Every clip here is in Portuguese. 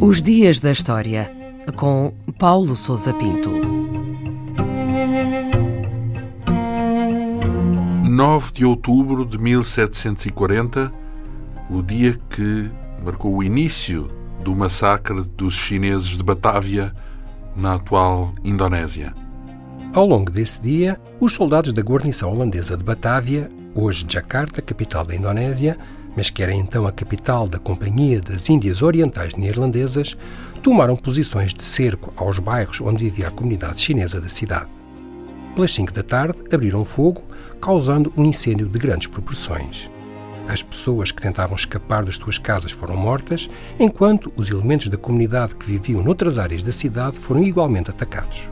Os Dias da História, com Paulo Souza Pinto. 9 de outubro de 1740, o dia que marcou o início do massacre dos chineses de Batávia, na atual Indonésia. Ao longo desse dia, os soldados da guarnição holandesa de Batávia, hoje Jakarta, capital da Indonésia, mas que era então a capital da Companhia das Índias Orientais Neerlandesas, tomaram posições de cerco aos bairros onde vivia a comunidade chinesa da cidade. Pelas 5 da tarde, abriram fogo, causando um incêndio de grandes proporções. As pessoas que tentavam escapar das suas casas foram mortas, enquanto os elementos da comunidade que viviam noutras áreas da cidade foram igualmente atacados.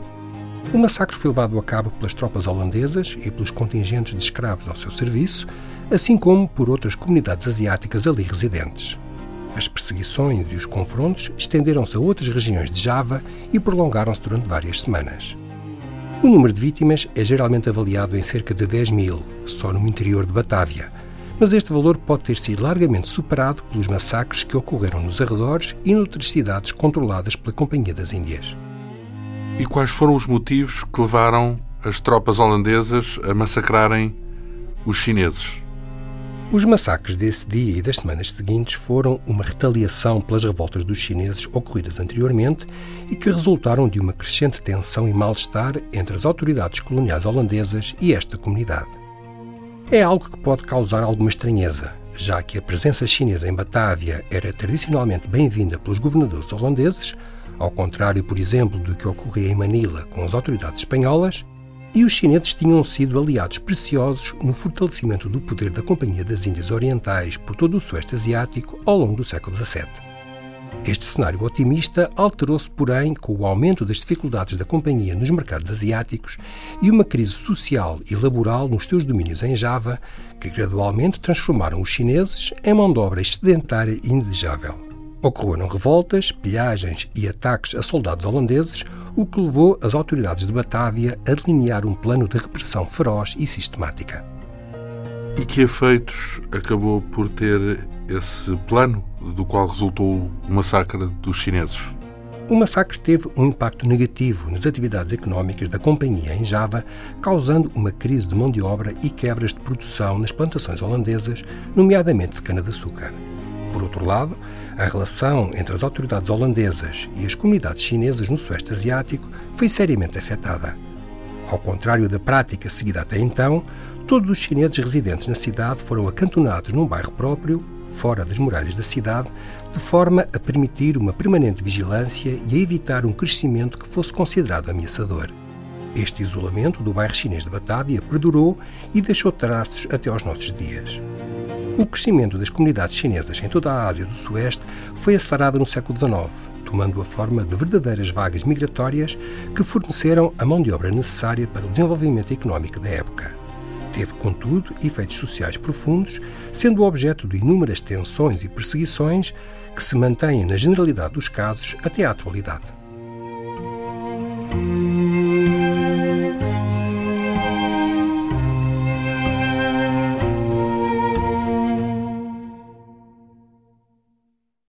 O massacre foi levado a cabo pelas tropas holandesas e pelos contingentes de escravos ao seu serviço, assim como por outras comunidades asiáticas ali residentes. As perseguições e os confrontos estenderam-se a outras regiões de Java e prolongaram-se durante várias semanas. O número de vítimas é geralmente avaliado em cerca de 10 mil, só no interior de Batávia, mas este valor pode ter sido largamente superado pelos massacres que ocorreram nos arredores e noutras cidades controladas pela Companhia das Índias. E quais foram os motivos que levaram as tropas holandesas a massacrarem os chineses? Os massacres desse dia e das semanas seguintes foram uma retaliação pelas revoltas dos chineses ocorridas anteriormente e que resultaram de uma crescente tensão e mal-estar entre as autoridades coloniais holandesas e esta comunidade. É algo que pode causar alguma estranheza, já que a presença chinesa em Batávia era tradicionalmente bem-vinda pelos governadores holandeses, ao contrário, por exemplo, do que ocorria em Manila com as autoridades espanholas, e os chineses tinham sido aliados preciosos no fortalecimento do poder da Companhia das Índias Orientais por todo o Sueste Asiático ao longo do século XVII. Este cenário otimista alterou-se, porém, com o aumento das dificuldades da companhia nos mercados asiáticos e uma crise social e laboral nos seus domínios em Java, que gradualmente transformaram os chineses em mão de obra excedentária e indesejável. Ocorreram revoltas, pilhagens e ataques a soldados holandeses, o que levou as autoridades de Batávia a delinear um plano de repressão feroz e sistemática. E que efeitos acabou por ter esse plano do qual resultou o massacre dos chineses? O massacre teve um impacto negativo nas atividades económicas da companhia em Java, causando uma crise de mão de obra e quebras de produção nas plantações holandesas, nomeadamente de cana-de-açúcar. Por outro lado, a relação entre as autoridades holandesas e as comunidades chinesas no Sueste Asiático foi seriamente afetada. Ao contrário da prática seguida até então, todos os chineses residentes na cidade foram acantonados num bairro próprio, fora das muralhas da cidade, de forma a permitir uma permanente vigilância e a evitar um crescimento que fosse considerado ameaçador. Este isolamento do bairro chinês de Batávia perdurou e deixou traços até aos nossos dias. O crescimento das comunidades chinesas em toda a Ásia do Sueste foi acelerado no século XIX, tomando a forma de verdadeiras vagas migratórias que forneceram a mão de obra necessária para o desenvolvimento económico da época. Teve, contudo, efeitos sociais profundos, sendo objeto de inúmeras tensões e perseguições que se mantêm na generalidade dos casos até à atualidade.